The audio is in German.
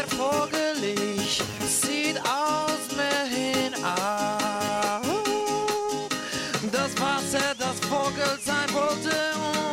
der Vogelich sieht aus mir Meerhin Das Wasser, das Vogel sein wollte und